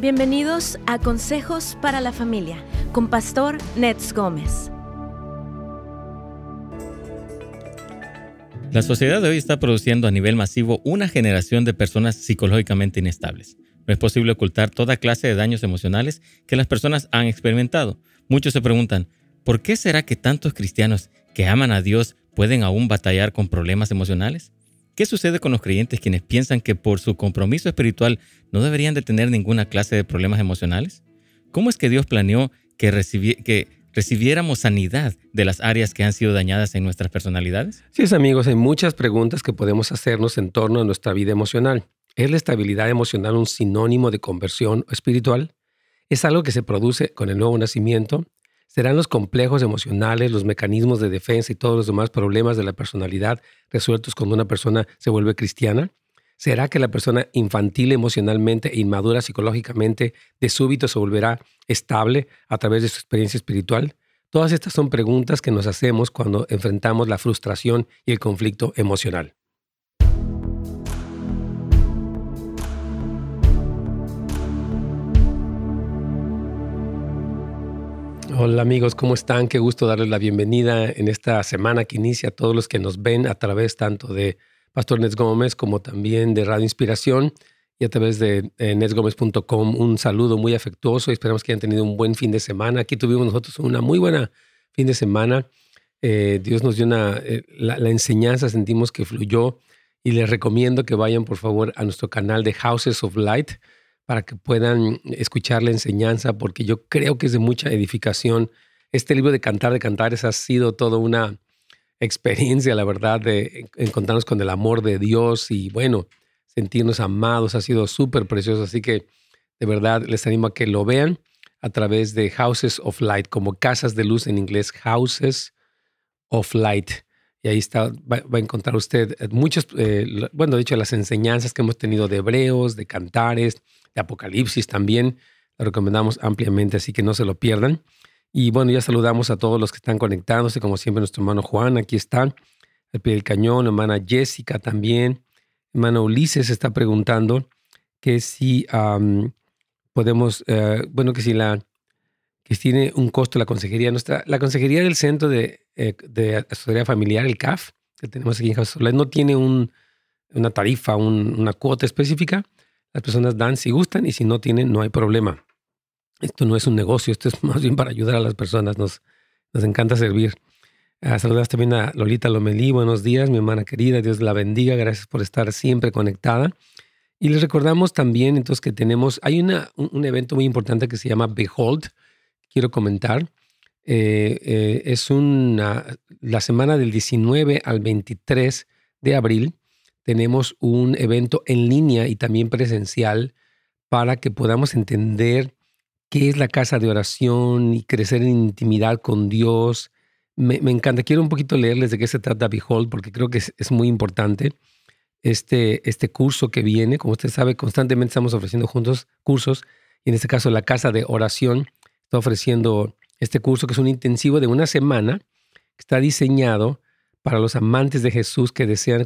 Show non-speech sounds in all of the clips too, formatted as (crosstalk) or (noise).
Bienvenidos a Consejos para la Familia con Pastor Nets Gómez. La sociedad de hoy está produciendo a nivel masivo una generación de personas psicológicamente inestables. No es posible ocultar toda clase de daños emocionales que las personas han experimentado. Muchos se preguntan, ¿por qué será que tantos cristianos que aman a Dios pueden aún batallar con problemas emocionales? ¿Qué sucede con los creyentes quienes piensan que por su compromiso espiritual no deberían de tener ninguna clase de problemas emocionales? ¿Cómo es que Dios planeó que, que recibiéramos sanidad de las áreas que han sido dañadas en nuestras personalidades? Sí, amigos, hay muchas preguntas que podemos hacernos en torno a nuestra vida emocional. ¿Es la estabilidad emocional un sinónimo de conversión espiritual? ¿Es algo que se produce con el nuevo nacimiento? ¿Serán los complejos emocionales, los mecanismos de defensa y todos los demás problemas de la personalidad resueltos cuando una persona se vuelve cristiana? ¿Será que la persona infantil emocionalmente e inmadura psicológicamente de súbito se volverá estable a través de su experiencia espiritual? Todas estas son preguntas que nos hacemos cuando enfrentamos la frustración y el conflicto emocional. Hola amigos, ¿cómo están? Qué gusto darles la bienvenida en esta semana que inicia a todos los que nos ven a través tanto de Pastor Nets Gómez como también de Radio Inspiración y a través de eh, netsgomez.com. Un saludo muy afectuoso y esperamos que hayan tenido un buen fin de semana. Aquí tuvimos nosotros una muy buena fin de semana. Eh, Dios nos dio una, eh, la, la enseñanza, sentimos que fluyó y les recomiendo que vayan por favor a nuestro canal de Houses of Light para que puedan escuchar la enseñanza, porque yo creo que es de mucha edificación. Este libro de Cantar de Cantares ha sido toda una experiencia, la verdad, de encontrarnos con el amor de Dios y, bueno, sentirnos amados. Ha sido súper precioso. Así que, de verdad, les animo a que lo vean a través de Houses of Light, como casas de luz en inglés, Houses of Light. Y ahí está, va, a encontrar usted muchos, eh, bueno, de hecho, las enseñanzas que hemos tenido de hebreos, de cantares, Apocalipsis también. Lo recomendamos ampliamente, así que no se lo pierdan. Y bueno, ya saludamos a todos los que están conectándose, como siempre nuestro hermano Juan, aquí está, al pie del cañón, hermana Jessica también, hermano Ulises está preguntando que si podemos, eh, bueno, que si la, que tiene un costo la consejería nuestra, la consejería del Centro de, eh, Asesoría Familiar, el CAF, que tenemos aquí en Jesús no tiene un, una tarifa, una cuota específica, las personas dan si gustan y si no tienen, no hay problema. Esto no es un negocio, esto es (laughs) más bien para ayudar a las personas. Nos, encanta servir. Uh, saludas también a Lolita Lomelí. Buenos días, mi hermana querida. Dios la bendiga. Gracias por estar siempre conectada. Y les recordamos también entonces que tenemos, hay una, un, evento muy importante que se llama Behold. Quiero comentar. Eh, eh, es una, la semana del 19 al 23 de abril tenemos un evento en línea y también presencial para que podamos entender qué es la casa de oración y crecer en intimidad con Dios. Me, encanta. Quiero un poquito leerles de qué se trata Behold, porque creo que es, muy importante. Este, este curso que viene, como usted sabe, constantemente estamos ofreciendo juntos cursos, y en este caso la Casa de Oración está ofreciendo este curso que es un intensivo de una semana, que está diseñado para los amantes de Jesús que desean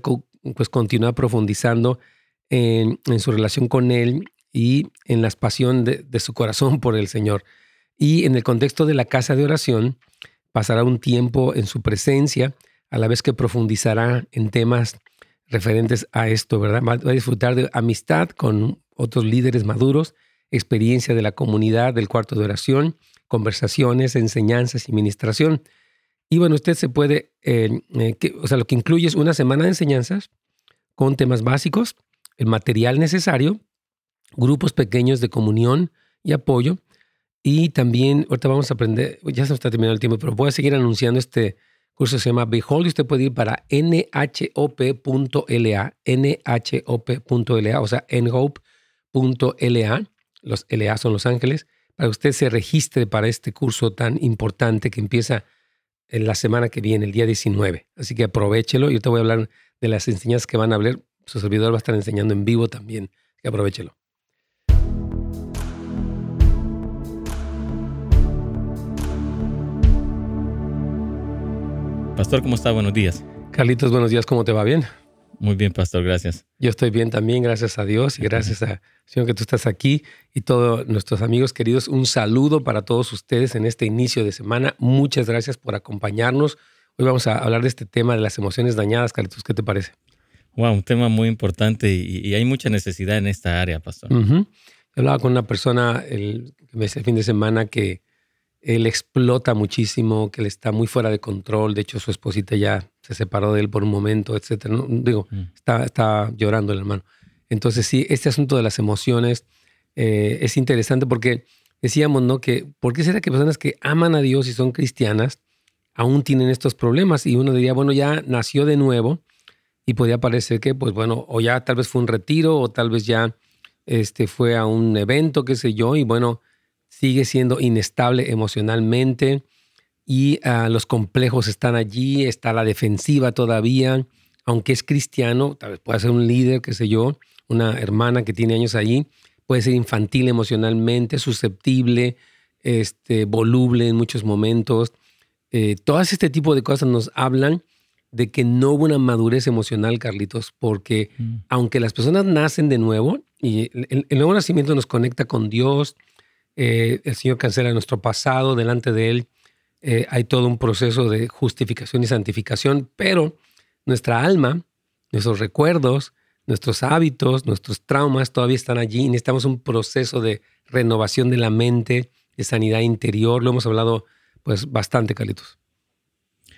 pues continúa profundizando en, su relación con Él y en la pasión de, su corazón por el Señor. Y en el contexto de la casa de oración, pasará un tiempo en su presencia, a la vez que profundizará en temas referentes a esto, ¿verdad? Va a disfrutar de amistad con otros líderes maduros, experiencia de la comunidad del cuarto de oración, conversaciones, enseñanzas y ministración. Y bueno, usted se puede, eh, eh, o sea, lo que incluye es una semana de enseñanzas con temas básicos, el material necesario, grupos pequeños de comunión y apoyo. Y también, ahorita vamos a aprender, ya se está terminando el tiempo, pero voy a seguir anunciando este curso, se llama Behold, y usted puede ir para nhop.la, nhop.la, o sea, nhope.la, los LA son los ángeles, para que usted se registre para este curso tan importante que empieza en la semana que viene, el día 19. Así que aprovechelo. Yo te voy a hablar de las enseñanzas que van a hablar. Su servidor va a estar enseñando en vivo también. Así que aprovechelo. Pastor, ¿cómo está? Buenos días. Carlitos, buenos días. ¿Cómo te va? ¿Bien? Muy bien, pastor, gracias. Yo estoy bien también, gracias a Dios y gracias a Señor que tú estás aquí y todos nuestros amigos queridos. Un saludo para todos ustedes en este inicio de semana. Muchas gracias por acompañarnos. Hoy vamos a hablar de este tema de las emociones dañadas. Carlitos, ¿qué te parece? Wow, un tema muy importante y, hay mucha necesidad en esta área, pastor. Hablaba con una persona el, el fin de semana que él explota muchísimo, que él está muy fuera de control. De hecho, su esposita ya se separó de él por un momento, etcétera. digo, mm. está, está, llorando el hermano. Entonces, sí, este asunto de las emociones eh, es interesante porque decíamos, ¿no? Que, ¿por qué será que personas que aman a Dios y son cristianas aún tienen estos problemas? Y uno diría, bueno, ya nació de nuevo y podría parecer que, pues bueno, o ya tal vez fue un retiro o tal vez ya este, fue a un evento, qué sé yo, y bueno, sigue siendo inestable emocionalmente y ah, los complejos están allí, está la defensiva todavía, aunque es cristiano, tal vez pueda ser un líder, qué sé yo, una hermana que tiene años allí, puede ser infantil emocionalmente, susceptible, este, voluble en muchos momentos. Eh, todas este tipo de cosas nos hablan de que no hubo una madurez emocional, Carlitos, porque mm. aunque las personas nacen de nuevo, y el, nuevo nacimiento nos conecta con Dios, eh, el Señor cancela nuestro pasado, delante de Él eh, hay todo un proceso de justificación y santificación, pero nuestra alma, nuestros recuerdos, nuestros hábitos, nuestros traumas todavía están allí y necesitamos un proceso de renovación de la mente, de sanidad interior. Lo hemos hablado pues bastante, Carlitos.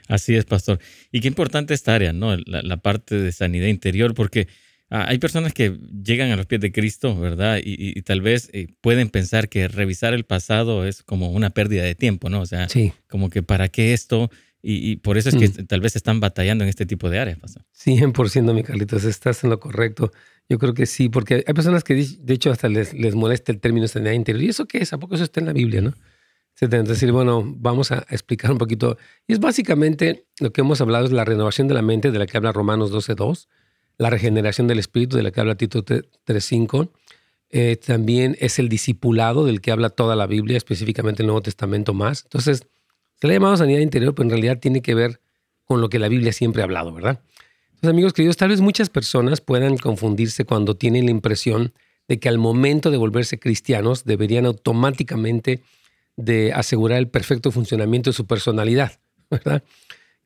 Así es, pastor. Y qué importante esta área, ¿no? la parte de sanidad interior, porque Ah, hay personas que llegan a los pies de Cristo, ¿verdad? Y, tal vez eh, pueden pensar que revisar el pasado es como una pérdida de tiempo, ¿no? O sea, como que para qué esto, y, por eso es que mm. tal vez están batallando en este tipo de áreas. Pastor. 100%, mi Carlitos, estás en lo correcto. Yo creo que sí, porque hay personas que, de hecho, hasta les, les molesta el término sanidad interior. ¿Y eso qué es? ¿A poco eso está en la Biblia, no? Es decir, bueno, vamos a explicar un poquito. Y es básicamente lo que hemos hablado, es la renovación de la mente, de la que habla Romanos 12.2 la regeneración del espíritu, de la que habla Tito 3.5. Eh, también es el discipulado del que habla toda la Biblia, específicamente el Nuevo Testamento más. Entonces, se le ha llamado sanidad interior, pero en realidad tiene que ver con lo que la Biblia siempre ha hablado, ¿verdad? Entonces, amigos queridos, tal vez muchas personas puedan confundirse cuando tienen la impresión de que al momento de volverse cristianos deberían automáticamente asegurar el perfecto funcionamiento de su personalidad, ¿verdad?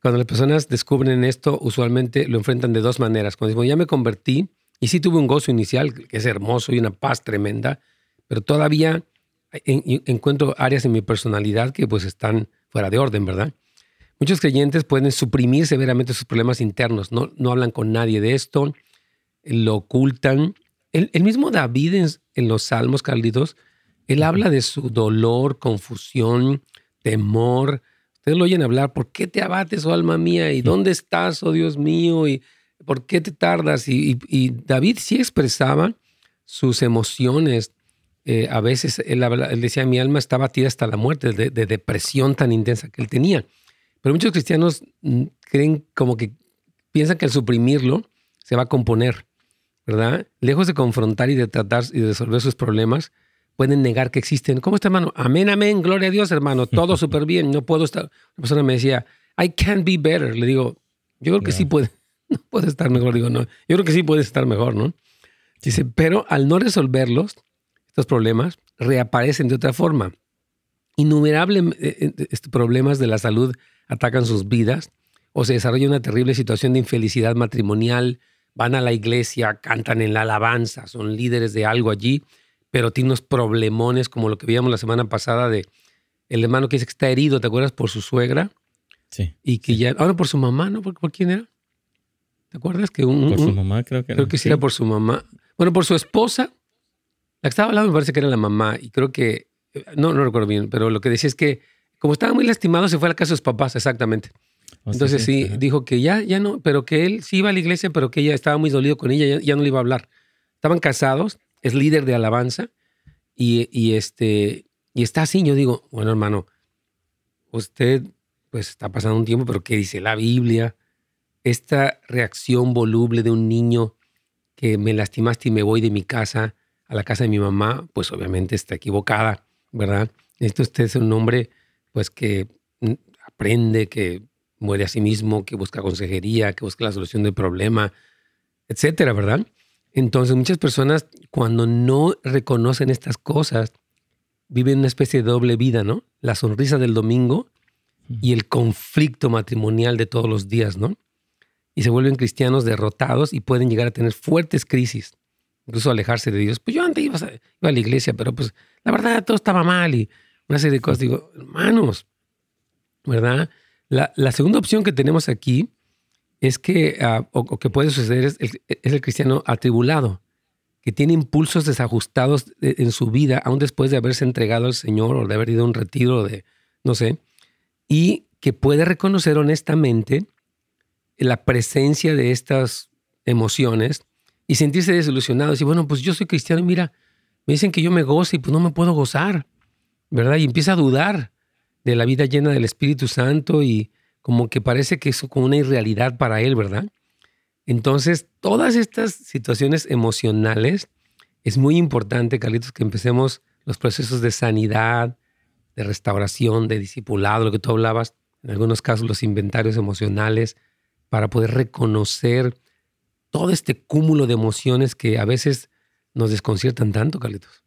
Cuando las personas descubren esto, usualmente lo enfrentan de dos maneras. Cuando dicen, ya me convertí y sí tuve un gozo inicial, que es hermoso y una paz tremenda, pero todavía encuentro áreas en mi personalidad que pues están fuera de orden, ¿verdad? Muchos creyentes pueden suprimir severamente sus problemas internos, no, no hablan con nadie de esto, lo ocultan. El, mismo David en, en, los Salmos, Carlitos, él habla de su dolor, confusión, temor, Ustedes lo oyen hablar, ¿por qué te abates, oh alma mía? ¿Y dónde estás, oh Dios mío? ¿Y por qué te tardas? Y, David sí expresaba sus emociones. Eh, a veces él, decía, mi alma está batida hasta la muerte, de, depresión tan intensa que él tenía. Pero muchos cristianos mm, creen como que piensan que al suprimirlo se va a componer, ¿verdad? Lejos de confrontar y de tratar y de resolver sus problemas, pueden negar que existen. ¿Cómo está, hermano? Amén, amén, gloria a Dios, hermano. Todo (laughs) súper bien. No puedo estar. Una persona me decía, I can't be better. Le digo, yo creo que sí puede, (laughs) no puede estar mejor. Digo, no, yo creo que sí puede estar mejor, ¿no? Dice, pero al no resolverlos, estos problemas reaparecen de otra forma. Innumerables eh, eh, problemas de la salud atacan sus vidas o se desarrolla una terrible situación de infelicidad matrimonial, van a la iglesia, cantan en la alabanza, son líderes de algo allí, pero tiene unos problemones como lo que vimos la semana pasada de el hermano que dice que está herido, ¿te acuerdas? Por su suegra. Sí. Y que ya, ahora por su mamá, ¿no? ¿Por, quién era? ¿Te acuerdas? Que un, por su mamá, creo que era. Creo que sí, era por su mamá. Bueno, por su esposa. La que estaba hablando me parece que era la mamá. Y creo que, no, no recuerdo bien, pero lo que decía es que como estaba muy lastimado, se fue a la casa de sus papás, exactamente. Oh, Entonces sí, dijo que ya, ya no, pero que él sí iba a la iglesia, pero que ella estaba muy dolido con ella, ya, ya no le iba a hablar. Estaban casados es líder de alabanza y, este, y está así. Yo digo, bueno, hermano, usted pues está pasando un tiempo, pero ¿qué dice la Biblia? Esta reacción voluble de un niño que me lastimaste y me voy de mi casa a la casa de mi mamá, pues obviamente está equivocada, ¿verdad? Esto usted es un hombre pues que aprende, que muere a sí mismo, que busca consejería, que busca la solución del problema, etcétera, ¿verdad? Entonces muchas personas cuando no reconocen estas cosas viven una especie de doble vida, ¿no? La sonrisa del domingo y el conflicto matrimonial de todos los días, ¿no? Y se vuelven cristianos derrotados y pueden llegar a tener fuertes crisis, incluso alejarse de Dios. Pues yo antes iba a, iba a la iglesia, pero pues la verdad todo estaba mal y una serie de cosas. Digo, hermanos, ¿verdad? La, segunda opción que tenemos aquí es que, ah, o, que puede suceder, es el, cristiano atribulado, que tiene impulsos desajustados en su vida, aún después de haberse entregado al Señor o de haber ido a un retiro de, no sé, y que puede reconocer honestamente la presencia de estas emociones y sentirse desilusionado. Y bueno, pues yo soy cristiano y mira, me dicen que yo me gozo y pues no me puedo gozar. ¿verdad? Y empieza a dudar de la vida llena del Espíritu Santo y como que parece que es como una irrealidad para él, ¿verdad? Entonces, todas estas situaciones emocionales, es muy importante, Carlitos, que empecemos los procesos de sanidad, de restauración, de discipulado, lo que tú hablabas, en algunos casos los inventarios emocionales, para poder reconocer todo este cúmulo de emociones que a veces nos desconciertan tanto, Carlitos.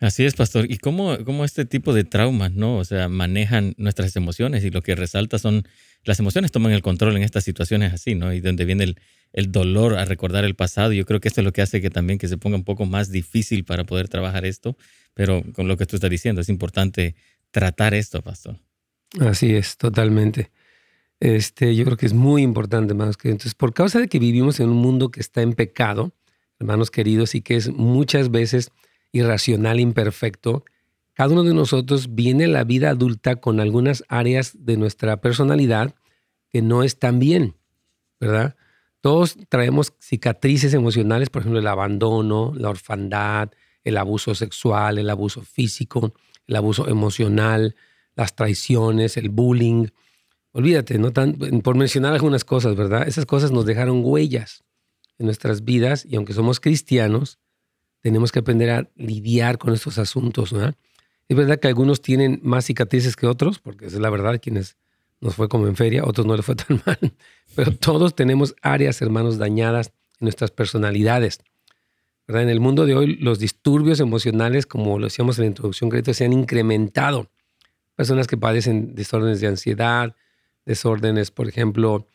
Así es, pastor. ¿Y cómo, cómo este tipo de traumas, no? O sea, manejan nuestras emociones y lo que resalta son las emociones toman el control en estas situaciones así, ¿no? Y donde viene el, el dolor a recordar el pasado. Yo creo que esto es lo que hace que también que se ponga un poco más difícil para poder trabajar esto. Pero con lo que tú estás diciendo, es importante tratar esto, pastor. Así es, totalmente. Este, yo creo que es muy importante, más que entonces, por causa de que vivimos en un mundo que está en pecado, hermanos queridos, y que es muchas veces irracional, imperfecto, cada uno de nosotros viene la vida adulta con algunas áreas de nuestra personalidad que no están bien, ¿verdad? Todos traemos cicatrices emocionales, por ejemplo, el abandono, la orfandad, el abuso sexual, el abuso físico, el abuso emocional, las traiciones, el bullying. Olvídate, no tan, por mencionar algunas cosas, ¿verdad? Esas cosas nos dejaron huellas en nuestras vidas y aunque somos cristianos, tenemos que aprender a lidiar con estos asuntos. ¿no? Es verdad que algunos tienen más cicatrices que otros, porque es la verdad, quienes nos fue como en feria, otros no les fue (laughs) tan mal, pero todos tenemos áreas, hermanos, dañadas en nuestras personalidades. ¿verdad? En el mundo de hoy, los disturbios emocionales, como lo decíamos en la introducción, crédito, se han incrementado. Personas que padecen desórdenes de ansiedad, desórdenes, por ejemplo,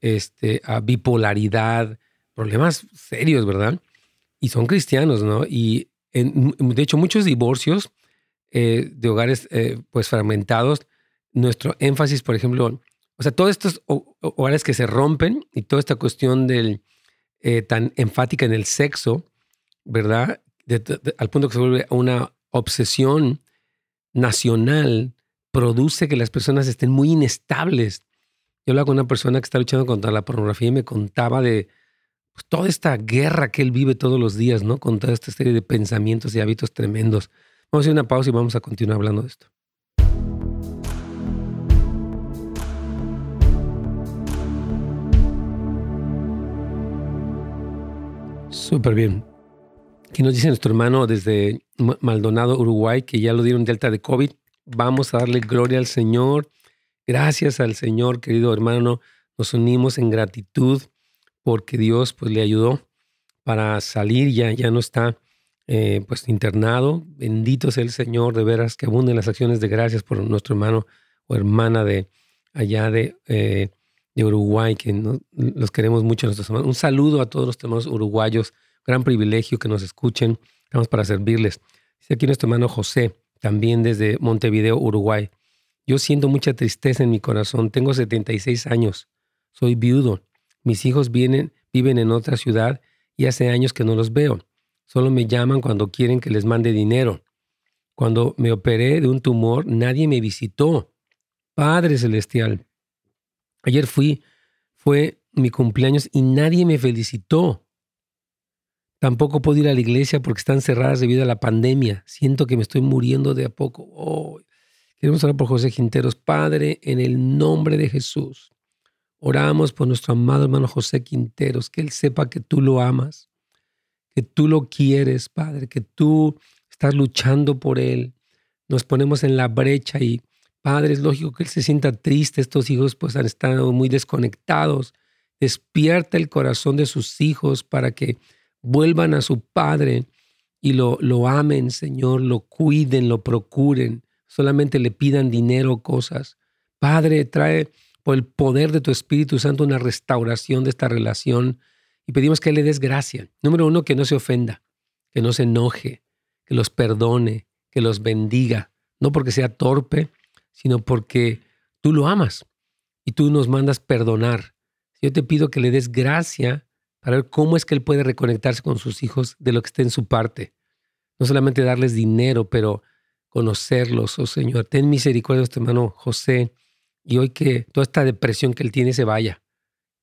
este, a bipolaridad, problemas serios, ¿verdad? Y son cristianos, ¿no? Y de hecho muchos divorcios eh, de hogares eh, pues fragmentados, nuestro énfasis, por ejemplo, o sea, todos estos hogares que se rompen y toda esta cuestión del eh, tan enfática en el sexo, ¿verdad? al punto que se vuelve una obsesión nacional, produce que las personas estén muy inestables. Yo hablaba con una persona que está luchando contra la pornografía y me contaba de pues, toda esta guerra que él vive todos los días, ¿no? Con toda esta serie de pensamientos y hábitos tremendos. Vamos a hacer una pausa y vamos a continuar hablando de esto. Súper bien. Aquí nos dice nuestro hermano desde Maldonado, Uruguay, que ya lo dieron delta de COVID. Vamos a darle gloria al Señor. Gracias al Señor, querido hermano. Nos unimos en gratitud porque Dios pues le ayudó para salir, ya, ya no está eh, pues internado. Bendito sea el Señor, de veras que abunden las acciones de gracias por nuestro hermano o hermana de allá de, eh, de Uruguay, que los queremos mucho. Nuestros hermanos. Un saludo a todos los hermanos uruguayos, gran privilegio que nos escuchen, estamos para servirles. Aquí nuestro hermano José, también desde Montevideo, Uruguay. Yo siento mucha tristeza en mi corazón, tengo 76 años, soy viudo mis hijos vienen, viven en otra ciudad y hace años que no los veo. Solo me llaman cuando quieren que les mande dinero. Cuando me operé de un tumor, nadie me visitó. Padre Celestial. Ayer fui, fue mi cumpleaños y nadie me felicitó. Tampoco puedo ir a la iglesia porque están cerradas debido a la pandemia. Siento que me estoy muriendo de a poco. Queremos hablar por José Quinteros. Padre, en el nombre de Jesús, Oramos por nuestro amado hermano José Quinteros, que él sepa que tú lo amas, que tú lo quieres, Padre, que tú estás luchando por él. Nos ponemos en la brecha y, Padre, es lógico que él se sienta triste. Estos hijos pues han estado muy desconectados. Despierta el corazón de sus hijos para que vuelvan a su Padre y lo, lo amen, Señor, lo cuiden, lo procuren, solamente le pidan dinero o cosas. Padre, trae por el poder de tu Espíritu Santo una restauración de esta relación y pedimos que le des gracia. Número uno, que no se ofenda, que no se enoje, que los perdone, que los bendiga, no porque sea torpe, sino porque tú lo amas y tú nos mandas perdonar. Yo te pido que le des gracia para ver cómo es que él puede reconectarse con sus hijos de lo que esté en su parte. No solamente darles dinero, pero conocerlos, oh Señor. Ten misericordia de este hermano José y hoy que toda esta depresión que él tiene se vaya.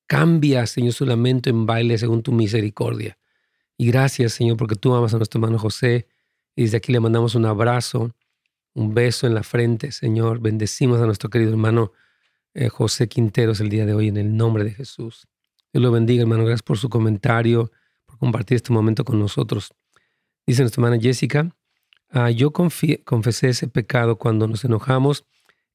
Cambia, Señor, su lamento en baile según tu misericordia. Y gracias, Señor, porque tú amas a nuestro hermano José. Y desde aquí le mandamos un abrazo, un beso en la frente, Señor. Bendecimos a nuestro querido hermano eh, José Quinteros el día de hoy en el nombre de Jesús. Dios lo bendiga, hermano. Gracias por su comentario, por compartir este momento con nosotros. Dice nuestra hermana Jessica, ah, yo confesé ese pecado cuando nos enojamos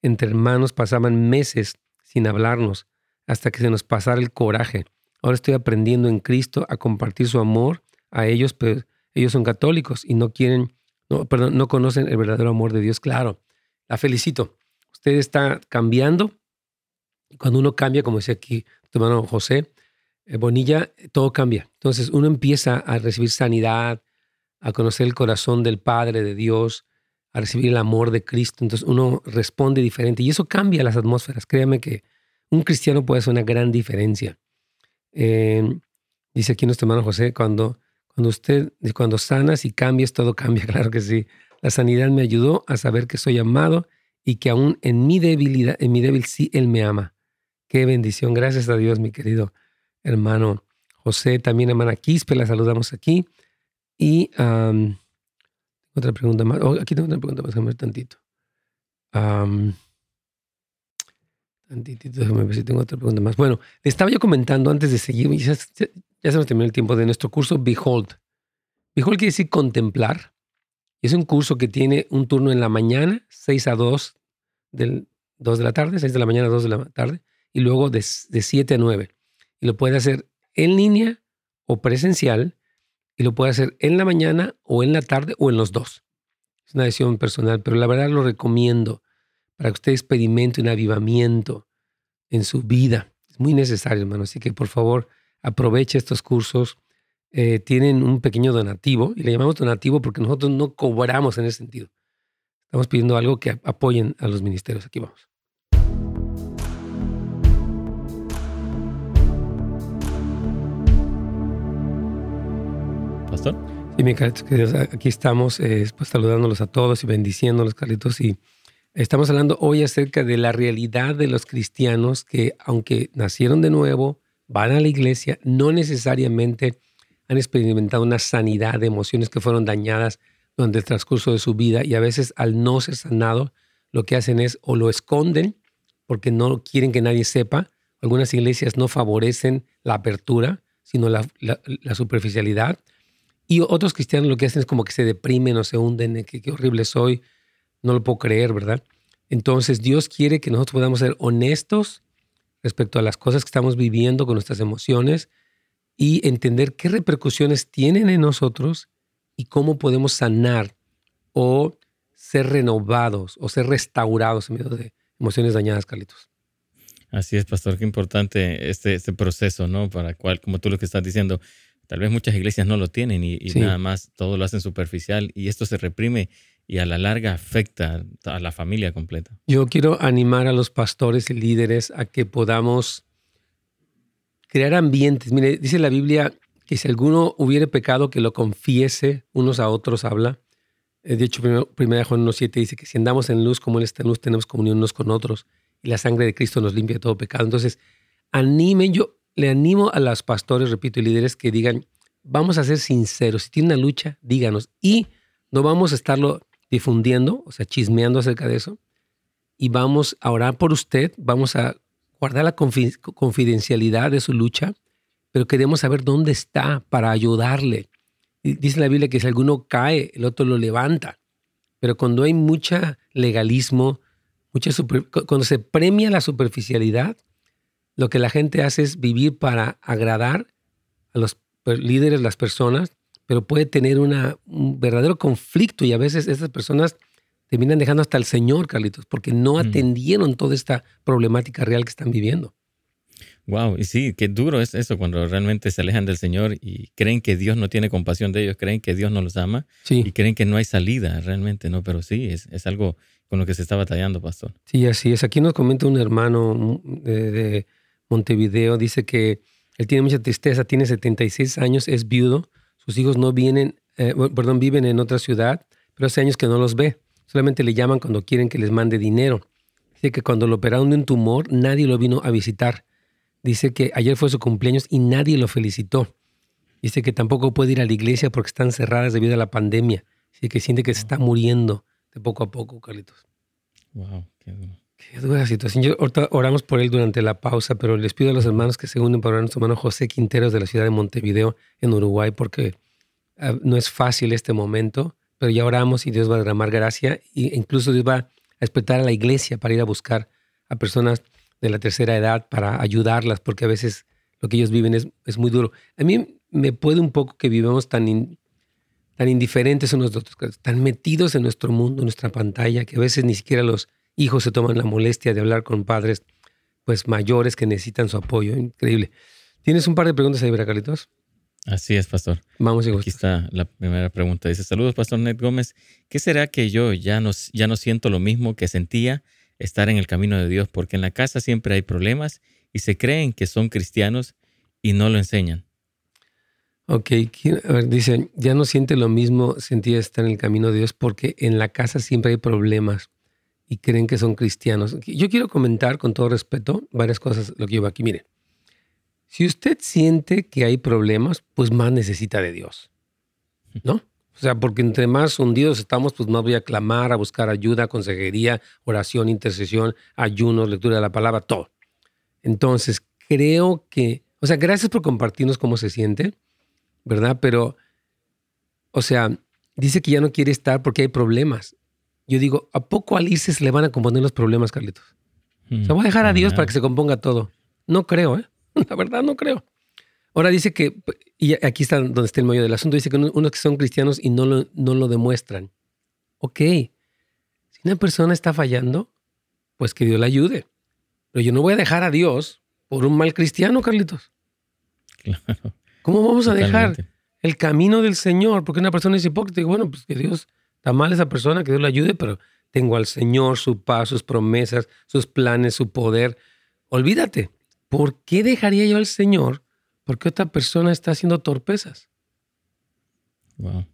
entre hermanos, pasaban meses sin hablarnos hasta que se nos pasara el coraje. Ahora estoy aprendiendo en Cristo a compartir su amor a ellos, pero ellos son católicos y no quieren, no, perdón, no conocen el verdadero amor de Dios. Claro, la felicito. Usted está cambiando. Cuando uno cambia, como decía aquí tu hermano José eh, Bonilla, todo cambia. Entonces uno empieza a recibir sanidad, a conocer el corazón del Padre, de Dios, recibir el amor de Cristo. Entonces uno responde diferente y eso cambia las atmósferas. Créame que un cristiano puede hacer una gran diferencia. Em, dice aquí nuestro hermano José, cuando, cuando usted, cuando sanas y cambias, todo cambia, (laughs) claro que sí. La sanidad me ayudó a saber que soy amado y que aún en mi debilidad, en mi débil sí, Él me ama. Qué bendición. Gracias a Dios, mi querido hermano José. También hermana Quispe, la saludamos aquí. Y otra pregunta más. Oh, aquí tengo otra pregunta más, déjame ver tantito. Um, tantito, déjame ver si tengo otra pregunta más. Bueno, le estaba yo comentando antes de seguir, ya, ya, se nos terminó el tiempo de nuestro curso Behold. Behold quiere decir contemplar. Es un curso que tiene un turno en la mañana, 6 a 2, del, 2 de la tarde, 6 de la mañana a 2 de la tarde, y luego de, de 7 a 9. Y lo puede hacer en línea o presencial y lo puede hacer en la mañana o en la tarde o en los dos. Es una decisión personal, pero la verdad lo recomiendo para que usted experimente un avivamiento en su vida. Es muy necesario, hermano. Así que por favor, aproveche estos cursos. Eh, tienen un pequeño donativo y le llamamos donativo porque nosotros no cobramos en ese sentido. Estamos pidiendo algo que apoyen a los ministerios. Aquí vamos. Sí, mi Carlitos, aquí estamos eh, pues, saludándolos a todos y bendiciéndolos, Carlitos. Y estamos hablando hoy acerca de la realidad de los cristianos que, aunque nacieron de nuevo, van a la iglesia, no necesariamente han experimentado una sanidad de emociones que fueron dañadas durante el transcurso de su vida y a veces al no ser sanado, lo que hacen es o lo esconden porque no quieren que nadie sepa. Algunas iglesias no favorecen la apertura, sino la superficialidad y otros cristianos lo que hacen es como que se deprimen o se hunden, que qué horrible soy, no lo puedo creer, ¿verdad? Entonces Dios quiere que nosotros podamos ser honestos respecto a las cosas que estamos viviendo con nuestras emociones y entender qué repercusiones tienen en nosotros y cómo podemos sanar o ser renovados o ser restaurados en medio de emociones dañadas, Carlitos. Así es, pastor, qué importante este, este proceso, ¿no? Para cual, como tú lo que estás diciendo, Tal vez muchas iglesias no lo tienen y, nada más todo lo hacen superficial y esto se reprime y a la larga afecta a la familia completa. Yo quiero animar a los pastores y líderes a que podamos crear ambientes. Mire, dice la Biblia que si alguno hubiere pecado, que lo confiese unos a otros, habla. Eh, de hecho, 1 Juan 1.7 dice que si andamos en luz como Él está en luz, tenemos comunión unos con otros y la sangre de Cristo nos limpia de todo pecado. Entonces, animen, yo, le animo a los pastores, repito, y líderes que digan, vamos a ser sinceros, si tiene una lucha, díganos. Y no vamos a estarlo difundiendo, o sea, chismeando acerca de eso. Y vamos a orar por usted, vamos a guardar la confidencialidad de su lucha, pero queremos saber dónde está para ayudarle. Dice la Biblia que si alguno cae, el otro lo levanta. Pero cuando hay mucha legalismo, mucha cuando se premia la superficialidad, lo que la gente hace es vivir para agradar a los líderes, las personas, pero puede tener una, un verdadero conflicto y a veces esas personas terminan dejando hasta el Señor, Carlitos, porque no mm. atendieron toda esta problemática real que están viviendo. Wow, y sí, qué duro es eso cuando realmente se alejan del Señor y creen que Dios no tiene compasión de ellos, creen que Dios no los ama y creen que no hay salida realmente, ¿no? Pero sí, es, es, algo con lo que se está batallando, pastor. Sí, así es. Aquí nos comenta un hermano de, Montevideo, dice que él tiene mucha tristeza, tiene 76 años, es viudo, sus hijos no vienen, eh, perdón, viven en otra ciudad, pero hace años que no los ve, solamente le llaman cuando quieren que les mande dinero. Dice que cuando lo operaron de un tumor, nadie lo vino a visitar Dice que ayer fue su cumpleaños y nadie lo felicitó. Dice que tampoco puede ir a la iglesia porque están cerradas debido a la pandemia. Dice que siente que se está muriendo de poco a poco, Carlitos. Wow, qué duro. Qué dura situación. Yo, oramos por él durante la pausa, pero les pido a los hermanos que se unen para orar a nuestro hermano José Quinteros de la ciudad de Montevideo, en Uruguay, porque ah, no es fácil este momento, pero ya oramos y Dios va a derramar gracia e incluso Dios va a despertar a la iglesia para ir a buscar a personas de la tercera edad para ayudarlas, porque a veces lo que ellos viven es, es muy duro. A mí me puede un poco que vivamos tan, tan indiferentes unos de otros, tan metidos en nuestro mundo, en nuestra pantalla, que a veces ni siquiera los hijos se toman la molestia de hablar con padres pues mayores que necesitan su apoyo. Increíble. ¿Tienes un par de preguntas ahí, Carlitos? Así es, pastor. Vamos y Aquí está la primera pregunta. Dice, saludos, pastor Ned Gómez. ¿Qué será que yo ya no, ya no siento lo mismo que sentía estar en el camino de Dios, porque en la casa siempre hay problemas y se creen que son cristianos y no lo enseñan. Ok, a ver, dice, ya no siente lo mismo sentir estar en el camino de Dios porque en la casa siempre hay problemas y creen que son cristianos. Yo quiero comentar con todo respeto varias cosas, lo que llevo aquí. Mire, si usted siente que hay problemas, pues más necesita de Dios, ¿no? O sea, porque entre más hundidos estamos, pues más voy a clamar, a buscar ayuda, consejería, oración, intercesión, ayunos, lectura de la palabra, todo. Entonces, creo que, o sea, gracias por compartirnos cómo se siente, ¿verdad? Pero, o sea, dice que ya no quiere estar porque hay problemas. Yo digo, ¿a poco a Alice se le van a componer los problemas, Carlitos? o sea, voy a dejar a Dios para que se componga todo. No creo, ¿eh? (laughs) La verdad, no creo. Ahora dice que, y aquí está donde está el medio del asunto, dice que unos que son cristianos y no lo, no lo demuestran. Ok, si una persona está fallando, pues que Dios la ayude. Pero yo no voy a dejar a Dios por un mal cristiano, Carlitos. Claro. ¿Cómo vamos a dejar el camino del Señor? Porque una persona es hipócrita y bueno, pues que Dios está mal esa persona, que Dios la ayude, pero tengo al Señor, su paz, sus promesas, sus planes, su poder. Olvídate, ¿por qué dejaría yo al Señor porque otra persona está haciendo torpezas. Wow.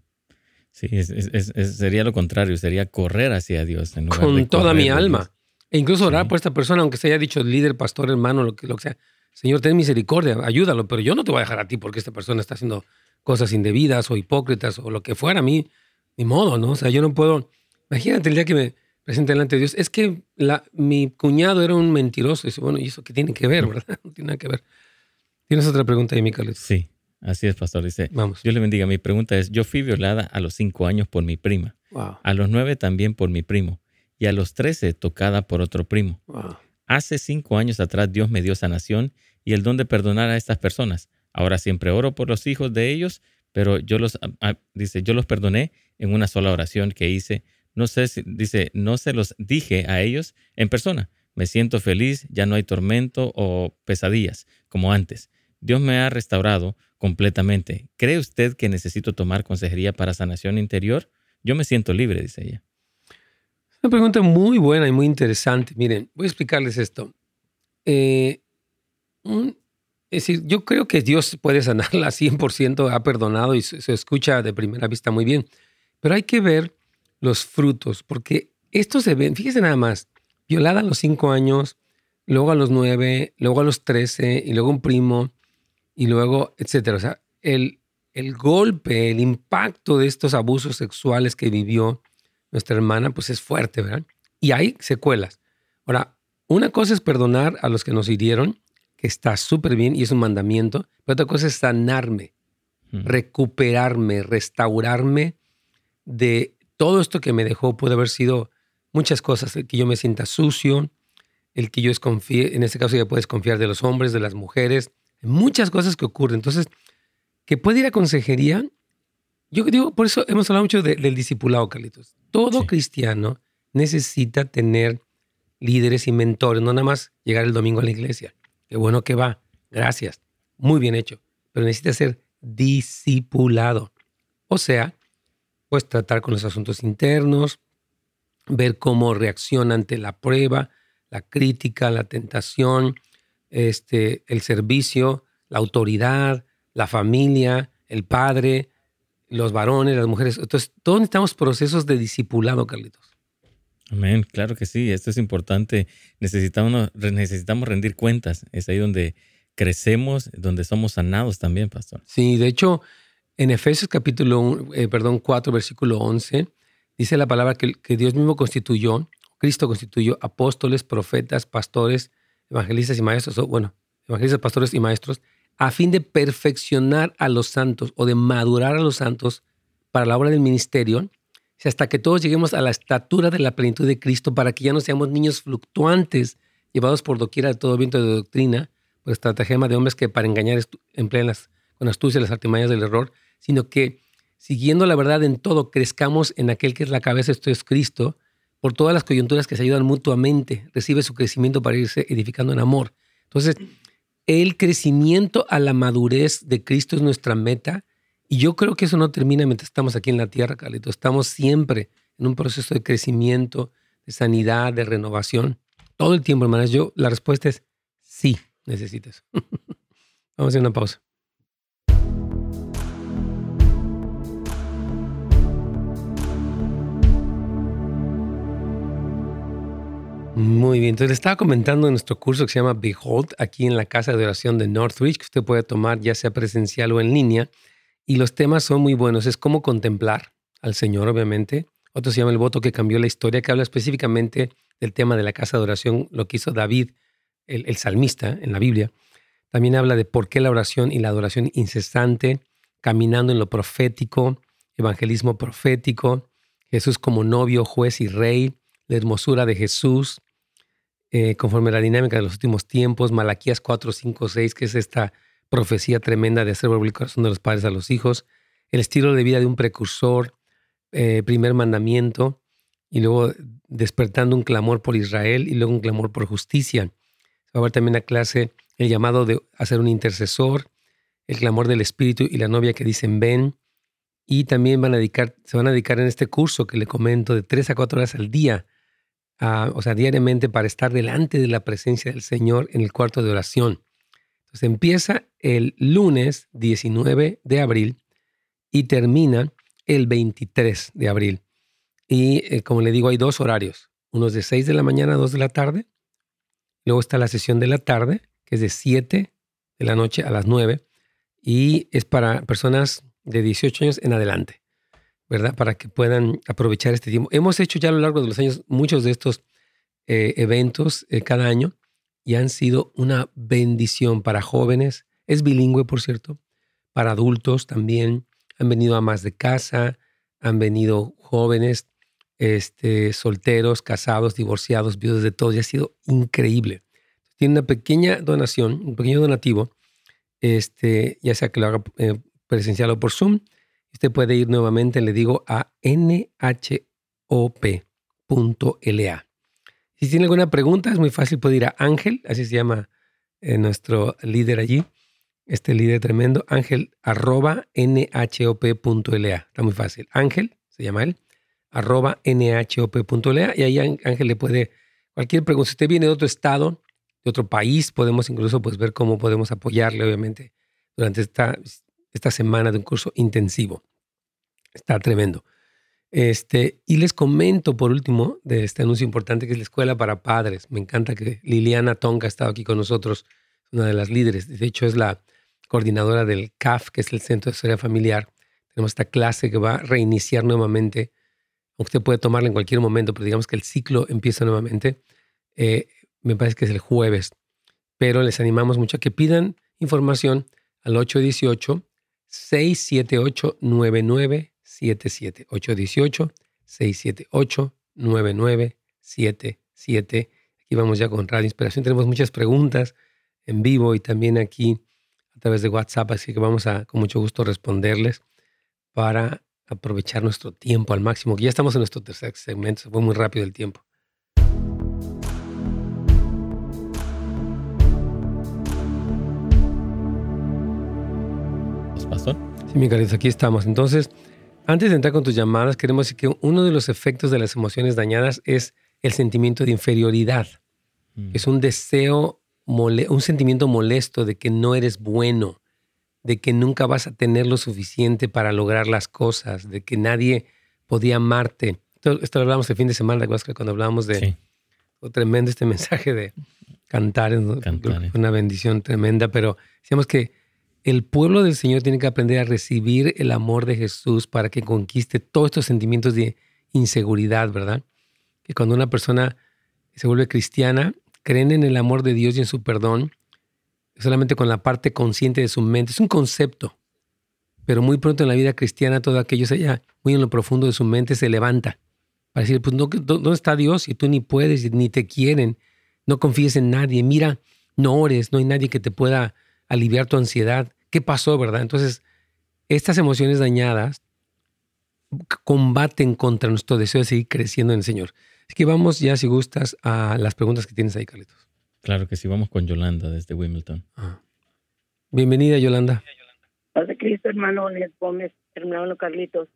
Sí, sería lo contrario, sería correr hacia Dios. Con toda mi alma. E incluso orar por esta persona, aunque se haya dicho líder, pastor, hermano, lo que, lo que sea. Señor, ten misericordia, ayúdalo, pero yo no te voy a dejar a ti porque esta persona está haciendo cosas indebidas o hipócritas o lo que fuera a mí, ni modo, ¿no? O sea, yo no puedo. Imagínate el día que me presente delante de Dios. Es que la, mi cuñado era un mentiroso. Y dice, bueno, ¿y eso qué tiene que ver, verdad? (laughs) No tiene nada que ver. ¿Tienes otra pregunta ahí, Micael? Sí, así es, pastor. Dice, Vamos. Dios le bendiga. Mi pregunta es, yo fui violada a los cinco años por mi prima, a los nueve también por mi primo, y a los trece tocada por otro primo. Hace cinco años atrás Dios me dio sanación y el don de perdonar a estas personas. Ahora siempre oro por los hijos de ellos, pero yo los, ah, ah, dice, yo los perdoné en una sola oración que hice. No sé si, dice, no se los dije a ellos en persona. Me siento feliz, ya no hay tormento o pesadillas como antes. Dios me ha restaurado completamente. ¿Cree usted que necesito tomar consejería para sanación interior? Yo me siento libre, dice ella. Una pregunta muy buena y muy interesante. Miren, voy a explicarles esto. Eh, es decir, yo creo que Dios puede sanarla (laughs) 100%, ha perdonado y se, escucha de primera vista muy bien. Pero hay que ver los frutos, porque esto se ven, fíjese nada más, violada a los cinco años, luego a los nueve, luego a los trece, y luego un primo, y luego, etcétera. O sea, el, el golpe, el impacto de estos abusos sexuales que vivió nuestra hermana, pues es fuerte, ¿verdad? Y hay secuelas. Ahora, una cosa es perdonar a los que nos hirieron, que está súper bien y es un mandamiento, pero otra cosa es sanarme, hmm. recuperarme, restaurarme de todo esto que me dejó. Puede haber sido muchas cosas, que yo me sienta sucio, el que yo desconfíe, en este caso ya puedes confiar de los hombres, de las mujeres, muchas cosas que ocurren. Entonces, que puede ir a consejería, yo digo, por eso hemos hablado mucho del discipulado, Carlitos. Todo cristiano necesita tener líderes y mentores, no nada más llegar el domingo a la iglesia. Qué bueno que va, gracias, muy bien hecho, pero necesita ser discipulado. O sea, pues tratar con los asuntos internos, ver cómo reacciona ante la prueba, la crítica, la tentación, este, el servicio, la autoridad, la familia, el padre, los varones, las mujeres. Entonces, todos necesitamos procesos de discipulado, Carlitos. Amén, claro que sí, esto es importante. Necesitamos, necesitamos rendir cuentas. Es ahí donde crecemos, donde somos sanados también, pastor. Sí, de hecho, en Efesios capítulo eh, perdón, 4, versículo 11, dice la palabra que, Dios mismo constituyó, Cristo constituyó apóstoles, profetas, pastores, evangelistas y maestros, bueno, evangelistas, pastores y maestros, a fin de perfeccionar a los santos o de madurar a los santos para la obra del ministerio, hasta que todos lleguemos a la estatura de la plenitud de Cristo, para que ya no seamos niños fluctuantes, llevados por doquiera de todo viento de doctrina, por estratagema de hombres que para engañar emplean las, con astucia las artimañas del error, sino que siguiendo la verdad en todo, crezcamos en aquel que es la cabeza, esto es Cristo, por todas las coyunturas que se ayudan mutuamente, recibe su crecimiento para irse edificando en amor. Entonces, el crecimiento a la madurez de Cristo es nuestra meta y yo creo que eso no termina mientras estamos aquí en la tierra, Carlito. Estamos siempre en un proceso de crecimiento, de sanidad, de renovación. Todo el tiempo, hermanas. Yo, la respuesta es sí, necesitas. (laughs) Vamos a hacer una pausa. Muy bien, entonces le estaba comentando en nuestro curso que se llama Behold, aquí en la casa de oración de Northridge, que usted puede tomar ya sea presencial o en línea, y los temas son muy buenos. Es cómo contemplar al Señor, obviamente. Otro se llama El voto que cambió la historia, que habla específicamente del tema de la casa de oración, lo que hizo David, el, el salmista en la Biblia. También habla de por qué la oración y la adoración incesante, caminando en lo profético, evangelismo profético, Jesús como novio, juez y rey, la hermosura de Jesús, eh, conforme a la dinámica de los últimos tiempos, Malaquías 4, 5, 6, que es esta profecía tremenda de hacer volver el corazón de los padres a los hijos, el estilo de vida de un precursor, eh, primer mandamiento, y luego despertando un clamor por Israel y luego un clamor por justicia. Va a haber también la clase el llamado de hacer un intercesor, el clamor del Espíritu y la novia que dicen ven. Y también van a dedicar, se van a dedicar en este curso que le comento de tres a cuatro horas al día o sea, diariamente para estar delante de la presencia del Señor en el cuarto de oración. Entonces empieza el lunes 19 de abril y termina el 23 de abril. Y eh, como le digo, hay dos horarios. Uno es de 6 de la mañana a 2 de la tarde. Luego está la sesión de la tarde, que es de 7 de la noche a las 9. Y es para personas de 18 años en adelante. ¿Verdad? Para que puedan aprovechar este tiempo. Hemos hecho ya a lo largo de los años muchos de estos eh, eventos eh, cada año y han sido una bendición para jóvenes. Es bilingüe, por cierto, para adultos también. Han venido amas de casa, han venido jóvenes, este, solteros, casados, divorciados, viudos de todos. Y ha sido increíble. Tiene una pequeña donación, un pequeño donativo, este, ya sea que lo haga eh, presencial o por Zoom Usted puede ir nuevamente, le digo, a nhop.la. Si tiene alguna pregunta, es muy fácil, puede ir a Ángel, así se llama eh, nuestro líder allí, este líder tremendo, ángel arroba nhop.la. Está muy fácil. Ángel, se llama él, arroba nhop.la y ahí Ángel le puede, cualquier pregunta, si usted viene de otro estado, de otro país, podemos incluso pues, ver cómo podemos apoyarle, obviamente, durante esta esta semana de un curso intensivo. Está tremendo. Este, y les comento por último de este anuncio importante que es la Escuela para Padres. Me encanta que Liliana Tonga ha estado aquí con nosotros, una de las líderes. De hecho, es la coordinadora del CAF, que es el Centro de Historia Familiar. Tenemos esta clase que va a reiniciar nuevamente. Usted puede tomarla en cualquier momento, pero digamos que el ciclo empieza nuevamente. Eh, me parece que es el jueves. Pero les animamos mucho a que pidan información al 818 678-9977. 818-678-9977. Aquí vamos ya con Radio Inspiración. Tenemos muchas preguntas en vivo y también aquí a través de WhatsApp, así que vamos a con mucho gusto responderles para aprovechar nuestro tiempo al máximo, ya estamos en nuestro tercer segmento, se fue muy rápido el tiempo. Sí, mi cariño, aquí estamos. Entonces, antes de entrar con tus llamadas, queremos decir que uno de los efectos de las emociones dañadas es el sentimiento de inferioridad. Mm. Es un deseo, un sentimiento molesto de que no eres bueno, de que nunca vas a tener lo suficiente para lograr las cosas, de que nadie podía amarte. Esto, lo hablamos el fin de semana, cuando hablábamos de tremendo este (laughs) mensaje de cantar, cantar una bendición tremenda, pero decíamos que el pueblo del Señor tiene que aprender a recibir el amor de Jesús para que conquiste todos estos sentimientos de inseguridad, ¿verdad? Que cuando una persona se vuelve cristiana, creen en el amor de Dios y en su perdón, solamente con la parte consciente de su mente. Es un concepto, pero muy pronto en la vida cristiana todo aquello allá, muy en lo profundo de su mente, se levanta para decir, pues ¿dónde está Dios? Y tú ni puedes, ni te quieren, no confíes en nadie, mira, no ores, no hay nadie que te pueda aliviar tu ansiedad. ¿Qué pasó, verdad? Entonces, estas emociones dañadas combaten contra nuestro deseo de seguir creciendo en el Señor. Así que vamos ya, si gustas, a las preguntas que tienes ahí, Carlitos. Claro que sí, vamos con Yolanda desde Wimbledon. Ah. Bienvenida, Yolanda. Padre Cristo, hermano Les Gómez, hermano Carlitos.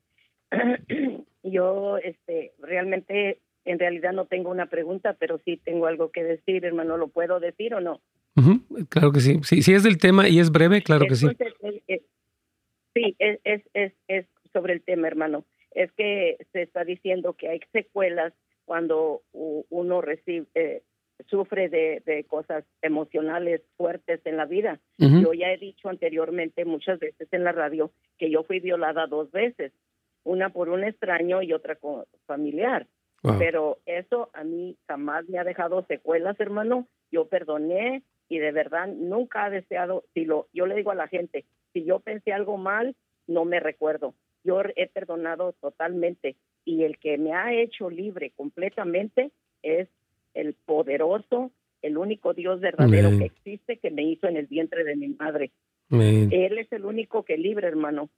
(clears throat) Yo, este, realmente, en realidad no tengo una pregunta, pero sí tengo algo que decir, hermano. ¿Lo puedo decir o no? Claro que sí. Si es del tema y es breve, claro que sí. sí, es, es, es, sobre el tema, hermano. Es que se está diciendo que hay secuelas cuando uno recibe, eh, sufre de, de, cosas emocionales fuertes en la vida. Yo ya he dicho anteriormente muchas veces en la radio que yo fui violada dos veces, una por un extraño y otra con familiar. Pero eso a mí jamás me ha dejado secuelas, hermano. Yo perdoné, y de verdad nunca ha deseado, si lo, yo le digo a la gente, si yo pensé algo mal, no me recuerdo. Yo he perdonado totalmente y el que me ha hecho libre completamente es el poderoso, el único Dios verdadero que existe que me hizo en el vientre de mi madre. Él es el único que libre, hermano.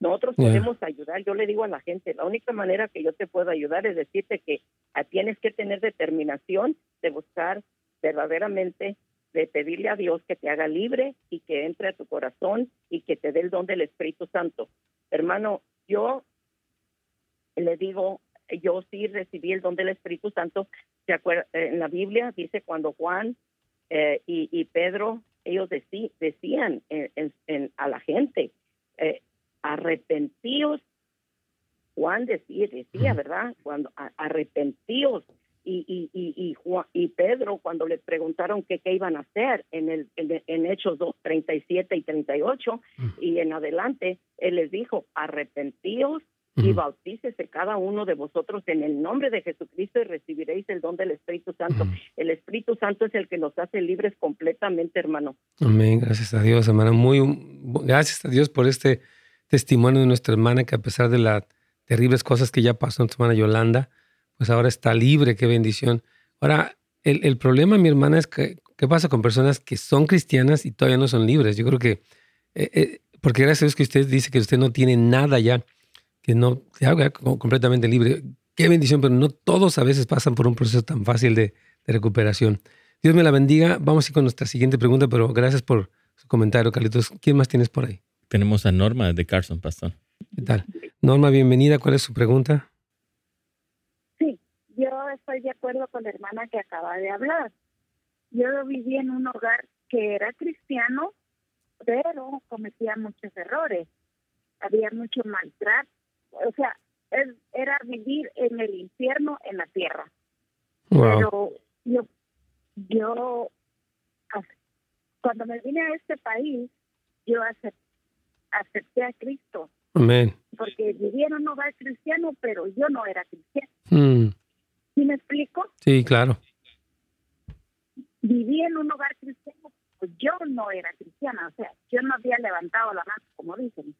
Nosotros podemos ayudar. Yo le digo a la gente, la única manera que yo te puedo ayudar es decirte que tienes que tener determinación de buscar verdaderamente de pedirle a Dios que te haga libre y que entre a tu corazón y que te dé el don del Espíritu Santo. Hermano, yo le digo, yo sí recibí el don del Espíritu Santo. ¿Se En la Biblia dice cuando Juan eh, y, Pedro, ellos decían a la gente, eh, arrepentíos. Juan decía, decía, ¿verdad? Cuando arrepentíos y, y, y, y Pedro cuando le preguntaron qué, qué iban a hacer en, el, en, Hechos 2, 37 y 38 y en adelante, él les dijo, arrepentíos y bautícese cada uno de vosotros en el nombre de Jesucristo y recibiréis el don del Espíritu Santo. El Espíritu Santo es el que nos hace libres completamente, hermano. Amén, gracias a Dios, hermana. Muy gracias a Dios por este testimonio de nuestra hermana que a pesar de las terribles cosas que ya pasó en su hermana Yolanda, pues ahora está libre, qué bendición. Ahora, el, problema, mi hermana, es que, ¿qué pasa con personas que son cristianas y todavía no son libres? Yo creo que, eh, eh, porque gracias a Dios que usted dice que usted no tiene nada ya, que no se haga completamente libre. Qué bendición, pero no todos a veces pasan por un proceso tan fácil de, recuperación. Dios me la bendiga. Vamos a ir con nuestra siguiente pregunta, pero gracias por su comentario, Carlitos. ¿Quién más tienes por ahí? Tenemos a Norma de Carson, pastor. ¿Qué tal? Norma, bienvenida. ¿Cuál es su pregunta? Estoy de acuerdo con la hermana que acaba de hablar. Yo viví en un hogar que era cristiano, pero cometía muchos errores. Había mucho maltrato. O sea, era vivir en el infierno en la tierra. Pero yo, yo, cuando me vine a este país, yo acepté, a Cristo. Amén. Porque vivía en un hogar cristiano, pero yo no era cristiano. Mm. ¿Sí me explico? Sí, claro. Viví en un hogar cristiano, pues yo no era cristiana, o sea, yo no había levantado la mano, como dicen,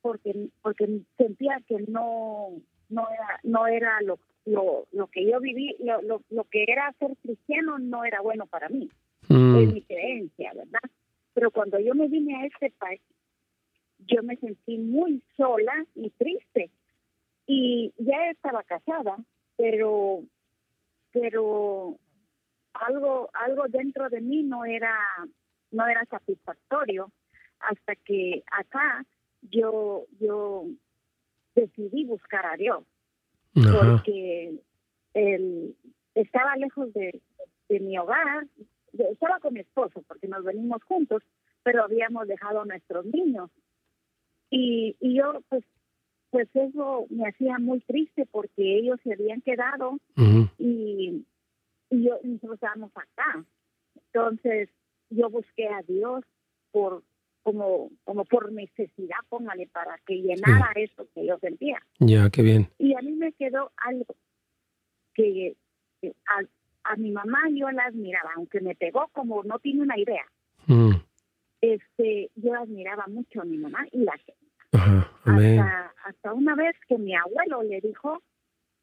porque porque sentía que no no era no era lo lo, lo que yo viví, lo, lo, lo que era ser cristiano no era bueno para mí. Mm. Es mi creencia, ¿verdad? Pero cuando yo me vine a este país, yo me sentí muy sola y triste. Y ya estaba casada, pero pero algo algo dentro de mí no era no era satisfactorio hasta que acá yo yo decidí buscar a Dios. Porque él estaba lejos de, de mi hogar estaba con mi esposo porque nos venimos juntos pero habíamos dejado a nuestros niños. Y, y yo pues pues eso me hacía muy triste porque ellos se habían quedado y, y yo nosotros estábamos acá. Entonces yo busqué a Dios por como como por necesidad póngale para que llenara eso que yo sentía. Ya qué bien. Y a mí me quedó algo que, a, a, mi mamá yo la admiraba aunque me pegó como no tiene una idea. Este yo admiraba mucho a mi mamá y la hasta, hasta una vez que mi abuelo le dijo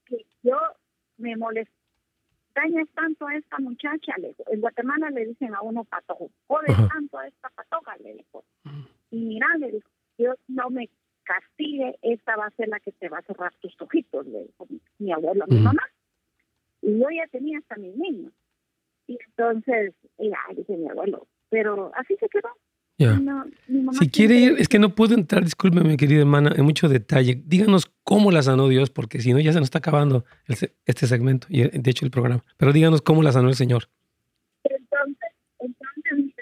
que yo me molesté dañas tanto a esta muchacha, le dijo. En Guatemala le dicen a uno patojo, jodes tanto a esta patoja, le dijo. Y mira, le dijo, Dios no me castigue, esta va a ser la que te va a cerrar tus ojitos, le dijo mi, abuelo a mi mamá. Y yo ya tenía hasta mis niños. Y entonces, ya, dice mi abuelo, pero así se quedó si quiere ir, es que no puedo entrar, discúlpeme, querida hermana, en mucho detalle. Díganos cómo la sanó Dios, porque si no ya se nos está acabando este segmento, y de hecho el programa. Pero díganos cómo la sanó el Señor. Entonces, entonces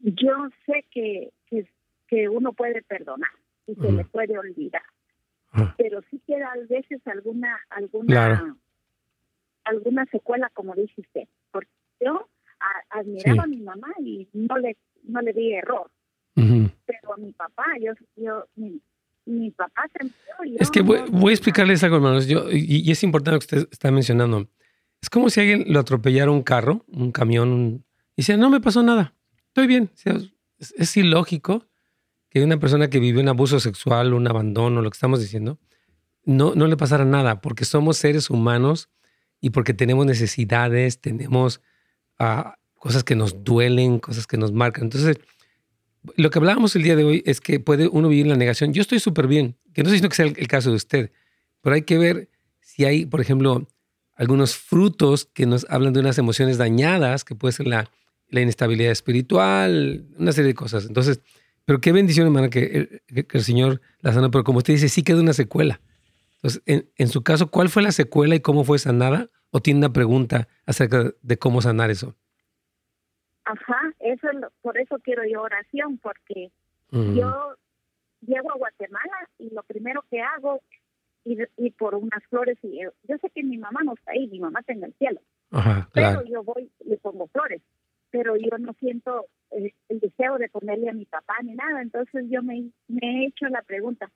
yo sé que, que, uno puede perdonar y se le puede olvidar, pero sí queda a veces alguna alguna alguna secuela, como dice usted, porque yo admiraba a mi mamá y no le no le di error. Pero a mi papá, yo, yo mi, papá se Es que voy, voy, a explicarles algo, hermanos. Yo, y, es importante lo que usted está mencionando. Es como si alguien lo atropellara un carro, un camión, y dice, no me pasó nada, estoy bien. es, es, ilógico que una persona que vivió un abuso sexual, un abandono, lo que estamos diciendo, no, no le pasara nada, porque somos seres humanos y porque tenemos necesidades, tenemos a cosas que nos duelen, cosas que nos marcan. Entonces, lo que hablábamos el día de hoy es que puede uno vivir en la negación. Yo estoy súper bien, que no sé si que sea el, caso de usted, pero hay que ver si hay, por ejemplo, algunos frutos que nos hablan de unas emociones dañadas, que puede ser la, la inestabilidad espiritual, una serie de cosas. Entonces, pero qué bendición, hermana, que, el Señor la sanó, pero como usted dice, sí queda una secuela. Entonces, en, en, su caso, ¿cuál fue la secuela y cómo fue sanada? ¿O tiene una pregunta acerca de cómo sanar eso? Ajá, eso por eso quiero yo oración, porque yo llego a Guatemala y lo primero que hago es ir, por unas flores y yo, sé que mi mamá no está ahí, mi mamá está en el cielo, pero yo voy y le pongo flores, pero yo no siento el, deseo de ponerle a mi papá ni nada, entonces yo me, me he hecho la pregunta,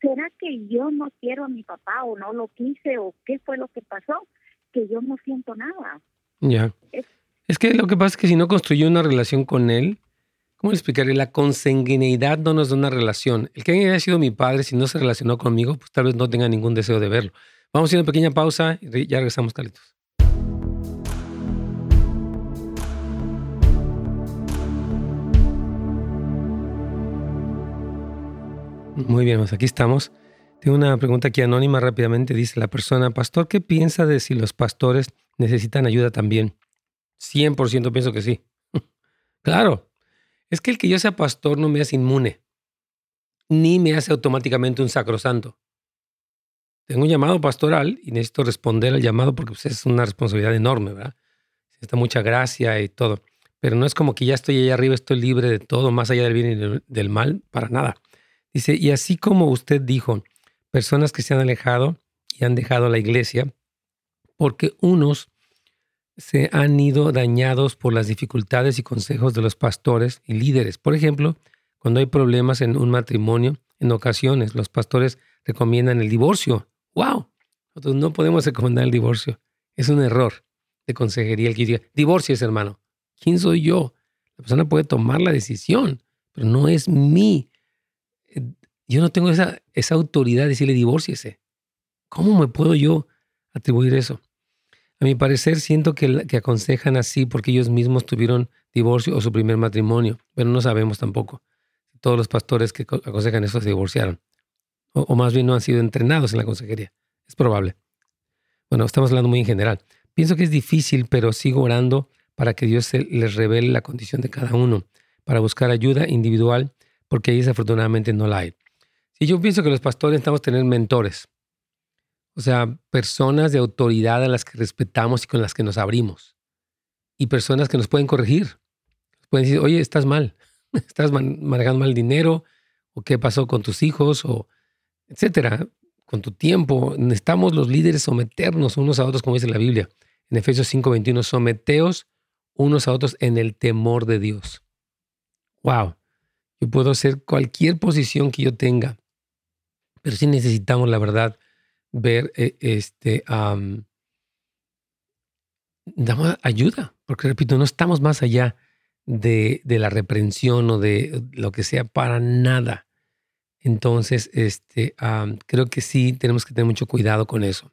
¿será que yo no quiero a mi papá o no lo quise o qué fue lo que pasó? Que yo no siento nada. Ya. Es, que lo que pasa es que si no construyó una relación con él, ¿cómo le explicaré? La consanguineidad no nos da una relación. El que haya sido mi padre, si no se relacionó conmigo, pues tal vez no tenga ningún deseo de verlo. Vamos a ir a una pequeña pausa y ya regresamos, Carlitos. Muy bien, pues aquí estamos. Tengo una pregunta aquí anónima rápidamente. Dice la persona, pastor, ¿qué piensa de si los pastores necesitan ayuda también? 100% pienso que sí. (laughs) claro, es que el que yo sea pastor no me hace inmune, ni me hace automáticamente un sacrosanto. Tengo un llamado pastoral y necesito responder al llamado porque pues, es una responsabilidad enorme, ¿verdad? Necesita mucha gracia y todo. Pero no es como que ya estoy allá arriba, estoy libre de todo, más allá del bien y del mal, para nada. Dice, y así como usted dijo, personas que se han alejado y han dejado la iglesia, porque unos se han ido dañados por las dificultades y consejos de los pastores y líderes. Por ejemplo, cuando hay problemas en un matrimonio, en ocasiones los pastores recomiendan el divorcio. ¡Wow! Nosotros no podemos recomendar el divorcio. Es un error de consejería el que diga, divorcies, hermano. ¿Quién soy yo? La persona puede tomar la decisión, pero no es mi yo no tengo esa, esa autoridad de decirle divórciese. ¿Cómo me puedo yo atribuir eso? A mi parecer, siento que, que aconsejan así porque ellos mismos tuvieron divorcio o su primer matrimonio, pero no sabemos tampoco. Todos los pastores que aconsejan eso se divorciaron, o, o más bien no han sido entrenados en la consejería. Es probable. Bueno, estamos hablando muy en general. Pienso que es difícil, pero sigo orando para que Dios les revele la condición de cada uno, para buscar ayuda individual, porque ahí desafortunadamente no la hay. Si yo pienso que los pastores necesitamos tener mentores, o sea, personas de autoridad a las que respetamos y con las que nos abrimos. Y personas que nos pueden corregir. Pueden decir, oye, estás mal, (laughs) estás manejando mal dinero, o qué pasó con tus hijos, o etcétera, con tu tiempo. Necesitamos los líderes someternos unos a otros, como dice la Biblia. En Efesios 5:21, someteos unos a otros en el temor de Dios. Wow, yo puedo hacer cualquier posición que yo tenga, pero sí necesitamos, la verdad, ver eh, este, damos ayuda, porque repito, no estamos más allá de, de, la reprensión o de lo que sea para nada. Entonces, este, creo que sí tenemos que tener mucho cuidado con eso.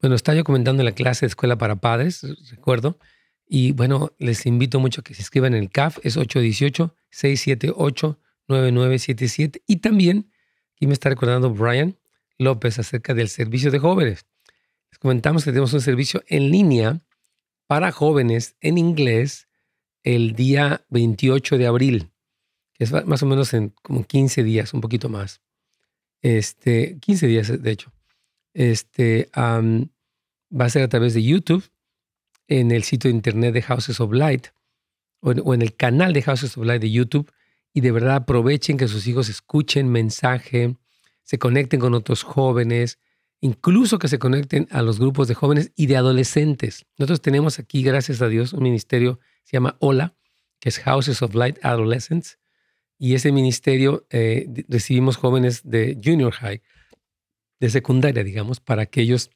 Bueno, estaba yo comentando en la clase de escuela para padres, recuerdo, y bueno, les invito mucho a que se inscriban en el CAF, es 818-678-9977. Y también, aquí me está recordando Brian, López acerca del servicio de jóvenes. Les comentamos que tenemos un servicio en línea para jóvenes en inglés el día 28 de abril, que es más o menos en como 15 días, un poquito más. Este, 15 días, de hecho. Este, va a ser a través de YouTube, en el sitio de internet de Houses of Light o en, o en el canal de Houses of Light de YouTube. Y de verdad aprovechen que sus hijos escuchen mensaje, se conecten con otros jóvenes, incluso que se conecten a los grupos de jóvenes y de adolescentes. Nosotros tenemos aquí, gracias a Dios, un ministerio, se llama HOLA, que es Houses of Light Adolescents, y ese ministerio eh, recibimos jóvenes de junior high, de secundaria, digamos, para que ellos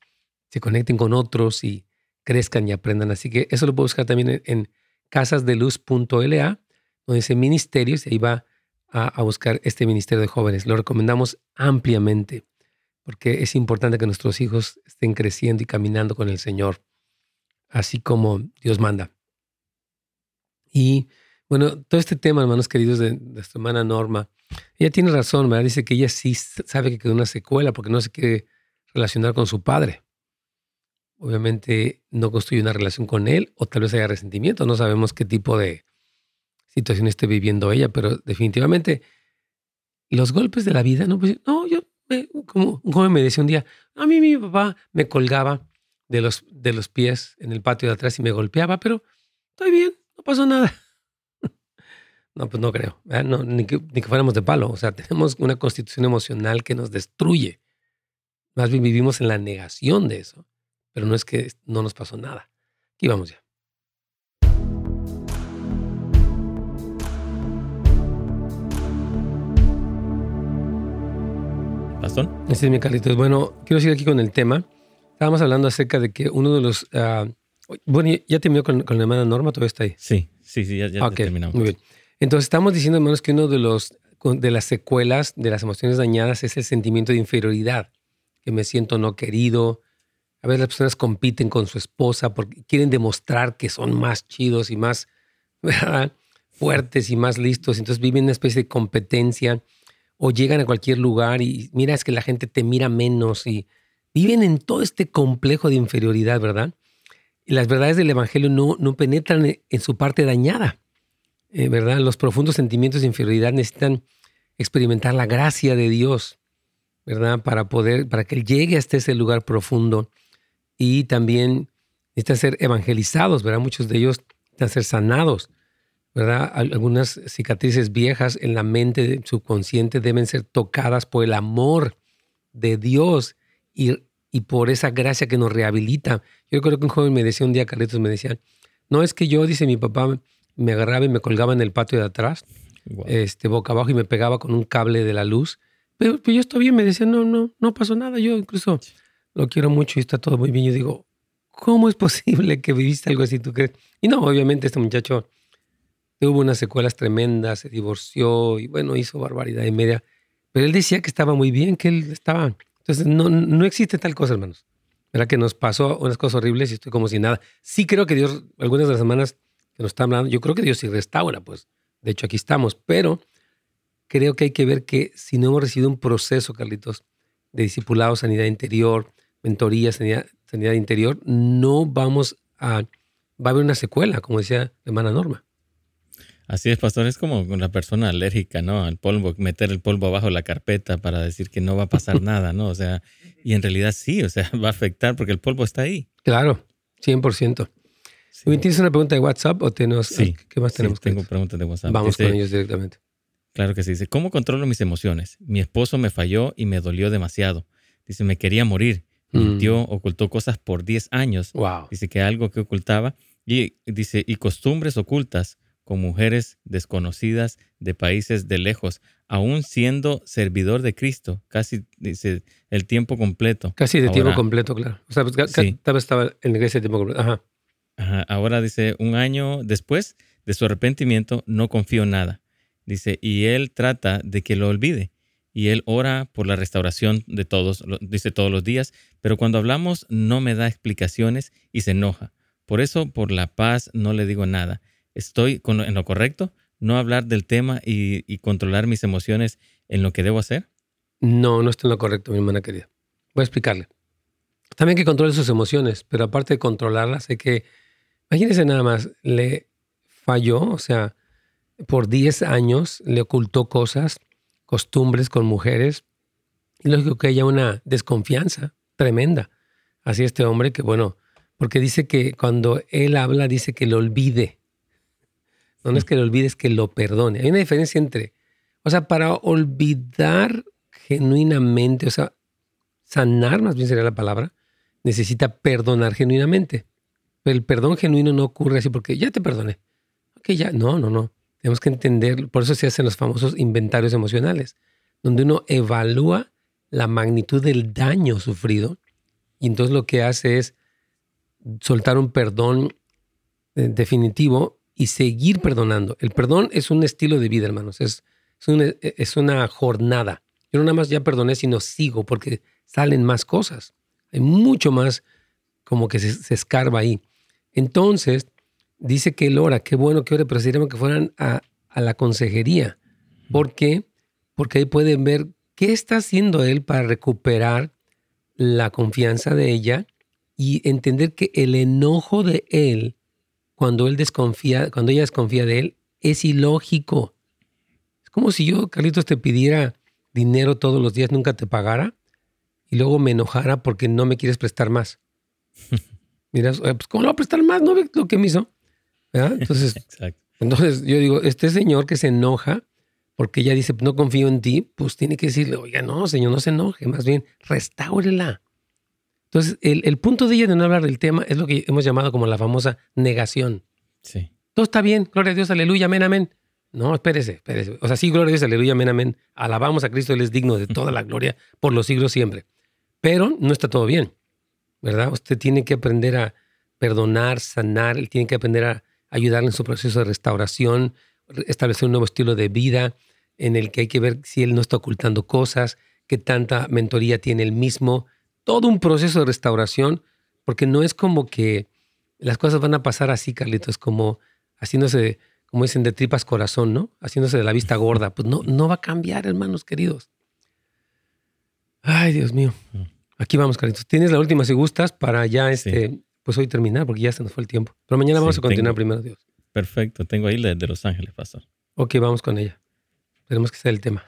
se conecten con otros y crezcan y aprendan. Así que eso lo puedo buscar también en, en casasdeluz.la, donde dice ministerios, y ahí va a, buscar este ministerio de jóvenes. Lo recomendamos ampliamente porque es importante que nuestros hijos estén creciendo y caminando con el Señor, así como Dios manda. Y bueno, todo este tema, hermanos queridos, de nuestra hermana Norma, ella tiene razón, ¿verdad? Dice que ella sí sabe que quedó una secuela porque no se quiere relacionar con su padre. Obviamente no construye una relación con él o tal vez haya resentimiento, no sabemos qué tipo de, situación esté viviendo ella, pero definitivamente los golpes de la vida, no, pues, no, yo, como un joven me decía un día, a mí mi papá me colgaba de los, de los pies en el patio de atrás y me golpeaba, pero estoy bien, no pasó nada. (laughs) No, pues no creo, no, ni, que, ni que fuéramos de palo, o sea, (laughs) tenemos una constitución emocional que nos destruye. Más bien vivimos en la negación de eso, pero no es que no nos pasó nada. Aquí vamos ya. Pastor. Este es mi Carlitos. Bueno, quiero seguir aquí con el tema. Estábamos hablando acerca de que uno de los... Uh, bueno, ¿ya terminó con, con, la hermana Norma? ¿Todavía está ahí? Sí, sí, sí, ya, ya okay, terminamos. Muy bien. Entonces, estamos diciendo, hermanos, que uno de, los, de las secuelas de las emociones dañadas es el sentimiento de inferioridad, que me siento no querido. A veces las personas compiten con su esposa porque quieren demostrar que son más chidos y más (laughs) ¿verdad? fuertes y más listos. Entonces viven una especie de competencia o llegan a cualquier lugar y mira, es que la gente te mira menos y viven en todo este complejo de inferioridad, ¿verdad? Y las verdades del Evangelio no, no penetran en su parte dañada, eh, ¿verdad? Los profundos sentimientos de inferioridad necesitan experimentar la gracia de Dios, ¿verdad? Para poder, para que Él llegue hasta ese lugar profundo y también necesitan ser evangelizados, ¿verdad? Muchos de ellos necesitan ser sanados ¿verdad? Algunas cicatrices viejas en la mente subconsciente deben ser tocadas por el amor de Dios y, y por esa gracia que nos rehabilita. Yo creo que un joven me decía un día, Carlitos, me decía, no es que yo, dice mi papá, me agarraba y me colgaba en el patio de atrás, este, boca abajo y me pegaba con un cable de la luz. Pero, pero yo estoy bien, me decía, no, no, no pasó nada. Yo incluso lo quiero mucho y está todo muy bien. Yo digo, ¿cómo es (laughs) posible que viviste algo así, tú crees? Y no, obviamente este muchacho Tuvo unas secuelas tremendas, se divorció y bueno, hizo barbaridad y media. Pero él decía que estaba muy bien, que él estaba Entonces, no, no existe tal cosa, hermanos. ¿Verdad que nos pasó unas cosas horribles y estoy como si nada? Sí creo que Dios, algunas de las semanas que nos está hablando, yo creo que Dios sí restaura, pues. De hecho, aquí estamos. Pero creo que hay que ver que si no hemos recibido un proceso, Carlitos, de discipulado, sanidad interior, mentoría, sanidad, sanidad interior, no vamos a, va a haber una secuela, como decía la hermana Norma. Así es, pastor, es como una persona alérgica, ¿no? Al polvo, meter el polvo abajo de la carpeta para decir que no va a pasar (laughs) nada, ¿no? O sea, y en realidad sí, o sea, (laughs) va a afectar porque el polvo está ahí. Claro, 100%. Sí. ¿Tienes una pregunta de WhatsApp o tenemos, sí, qué más tenemos? Sí, tengo preguntas de WhatsApp. Vamos con ellos directamente. Claro que sí. Dice, ¿cómo controlo mis emociones? Mi esposo me falló y me dolió demasiado. Dice, me quería morir. Mintió, mm. ocultó cosas por 10 años. Wow. Dice que algo que ocultaba. Y dice, y costumbres ocultas con mujeres desconocidas de países de lejos, aún siendo servidor de Cristo, casi dice el tiempo completo. Casi de tiempo completo, claro. O sea, pues, sí. estaba en la iglesia de tiempo completo. Ajá. Ajá. Ahora dice, un año después de su arrepentimiento, no confío en nada. Dice, y él trata de que lo olvide. Y él ora por la restauración de todos, dice todos los días, pero cuando hablamos no me da explicaciones y se enoja. Por eso, por la paz, no le digo nada. ¿Estoy en lo correcto? ¿No hablar del tema y, controlar mis emociones en lo que debo hacer? No, no está en lo correcto, mi hermana querida. Voy a explicarle. También que controle sus emociones, pero aparte de controlarlas, hay que, imagínese nada más, le falló, o sea, por 10 años le ocultó cosas, costumbres con mujeres. Y lógico que haya una desconfianza tremenda hacia este hombre que, bueno, porque dice que cuando él habla, dice que lo olvide. No, es que lo olvide, es que lo perdone. Hay una diferencia entre, o sea, para olvidar genuinamente, o sea, sanar, más bien sería la palabra, necesita perdonar genuinamente. Pero el perdón genuino no ocurre así porque ya te perdoné. Ok, ya, no, no, no. Tenemos que entender, por eso se hacen los famosos inventarios emocionales, donde uno evalúa la magnitud del daño sufrido y entonces lo que hace es soltar un perdón eh, definitivo y seguir perdonando. El perdón es un estilo de vida, hermanos, es, es, una, jornada. Yo no nada más ya perdoné, sino sigo porque salen más cosas. Hay mucho más como que se, escarba ahí. Entonces, dice que él ora, qué bueno que ore, pero sería que fueran a, la consejería. ¿Por qué? Porque ahí pueden ver qué está haciendo él para recuperar la confianza de ella y entender que el enojo de él, cuando él desconfía, cuando ella desconfía de él, es ilógico. Es como si yo, Carlitos, te pidiera dinero todos los días, nunca te pagara y luego me enojara porque no me quieres prestar más. (laughs) Mira, pues ¿cómo lo va a prestar más? ¿No ves lo que me hizo? Entonces, (laughs) entonces yo digo, este señor que se enoja porque ella dice, no confío en ti, pues tiene que decirle, oiga, no, señor, no se enoje, más bien, restáurela. Entonces, el, punto de ella de no hablar del tema es lo que hemos llamado como la famosa negación. Sí. Todo está bien, gloria a Dios, aleluya, amén, amén. No, espérese, espérese. O sea, sí, gloria a Dios, aleluya, amén, amén. Alabamos a Cristo, Él es digno de toda la gloria por los siglos siempre. Pero no está todo bien, ¿verdad? Usted tiene que aprender a perdonar, sanar, él tiene que aprender a ayudarle en su proceso de restauración, establecer un nuevo estilo de vida en el que hay que ver si él no está ocultando cosas, qué tanta mentoría tiene él mismo, todo un proceso de restauración, porque no es como que las cosas van a pasar así, Carlitos, como haciéndose, como dicen, de tripas corazón, ¿no? Haciéndose de la vista gorda. Pues no, no va a cambiar, hermanos queridos. Ay, Dios mío. Mm. Aquí vamos, Carlitos. Tienes la última si gustas para ya este, pues hoy terminar, porque ya se nos fue el tiempo. Pero mañana vamos a continuar primero, Dios. Perfecto, tengo ahí de, de Los Ángeles, pastor. Ok, vamos con ella. Esperemos que sea el tema.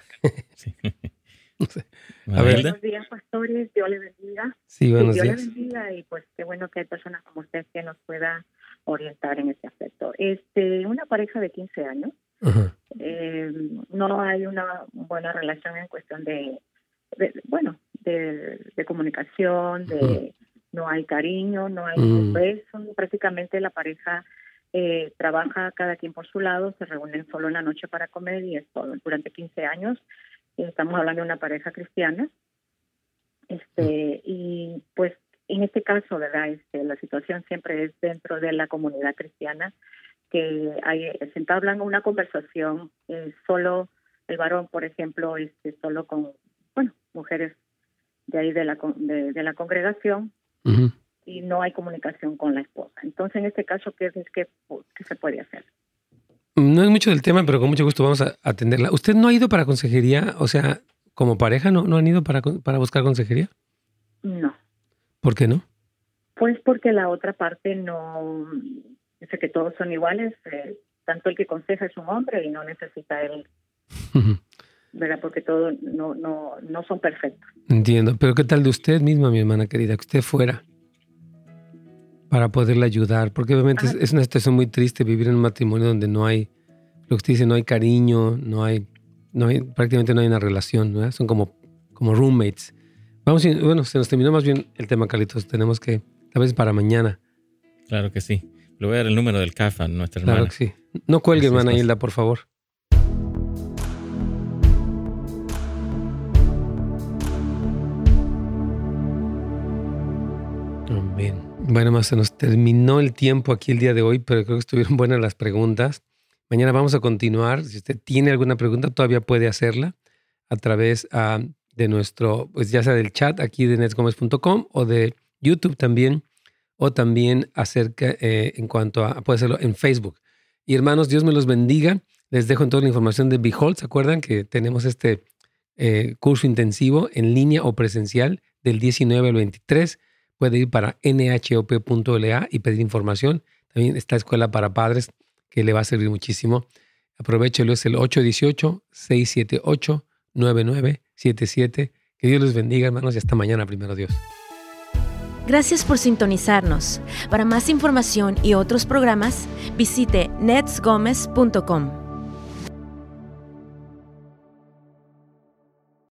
Sí. (laughs) (laughs) A ver. Buenos días, pastores. Dios le bendiga. Sí, buenos Dios días. le bendiga y pues qué bueno que hay personas como usted que nos puedan orientar en ese aspecto. Este, una pareja de 15 años, eh, no hay una buena relación en cuestión de, bueno, de, de comunicación, de no hay cariño, no hay mm. beso, prácticamente la pareja eh, trabaja cada quien por su lado, se reúnen solo una noche para comer y es todo. Durante 15 años estamos hablando de una pareja cristiana. Este, y pues en este caso, ¿verdad? Este, la situación siempre es dentro de la comunidad cristiana, que hay, se entablan una conversación, eh, solo el varón, por ejemplo, este, solo con, bueno, mujeres de ahí de la, de, la congregación y no hay comunicación con la esposa. Entonces, en este caso, ¿qué, es, qué, qué se puede hacer? No es mucho del tema, pero con mucho gusto vamos a atenderla. ¿Usted no ha ido para consejería? O sea, como pareja, ¿no, no han ido para, para buscar consejería? No. ¿Por qué no? Pues porque la otra parte no dice que todos son iguales, eh, tanto el que conseja es un hombre y no necesita él, ¿verdad? Porque todos no, no, no son perfectos. Entiendo, pero ¿qué tal de usted misma, mi hermana querida, que usted fuera para poderle ayudar? Porque obviamente es, una situación muy triste vivir en un matrimonio donde no hay, lo que usted dice, no hay cariño, no hay, no hay prácticamente no hay una relación, ¿no? Son como, como roommates. Vamos, bueno, se nos terminó más bien el tema, Carlitos. Tenemos que, tal vez para mañana. Claro que sí. Le voy a dar el número del CAFA, nuestra hermana. Claro que sí. No cuelgue, hermana Hilda, por favor. Bueno, más se nos terminó el tiempo aquí el día de hoy, pero creo que estuvieron (laughs) buenas las preguntas. Mañana vamos a continuar. Si usted tiene alguna pregunta, todavía puede hacerla a través ah, de nuestro, pues ya sea del chat aquí de netsgomez.com o de YouTube también, o también acerca eh, en cuanto a, puede hacerlo en Facebook. Y hermanos, Dios me los bendiga. Les dejo en toda la información de Behold. ¿Se acuerdan que tenemos este eh, curso intensivo en línea o presencial del 19 al 23? Puede ir para nhop.la y pedir información. También está Escuela para Padres que le va a servir muchísimo. Aprovechelo, es el 818 678 9977. Que Dios les bendiga, hermanos, y hasta mañana, primero Dios. Gracias por sintonizarnos. Para más información y otros programas, visite netsgomez.com.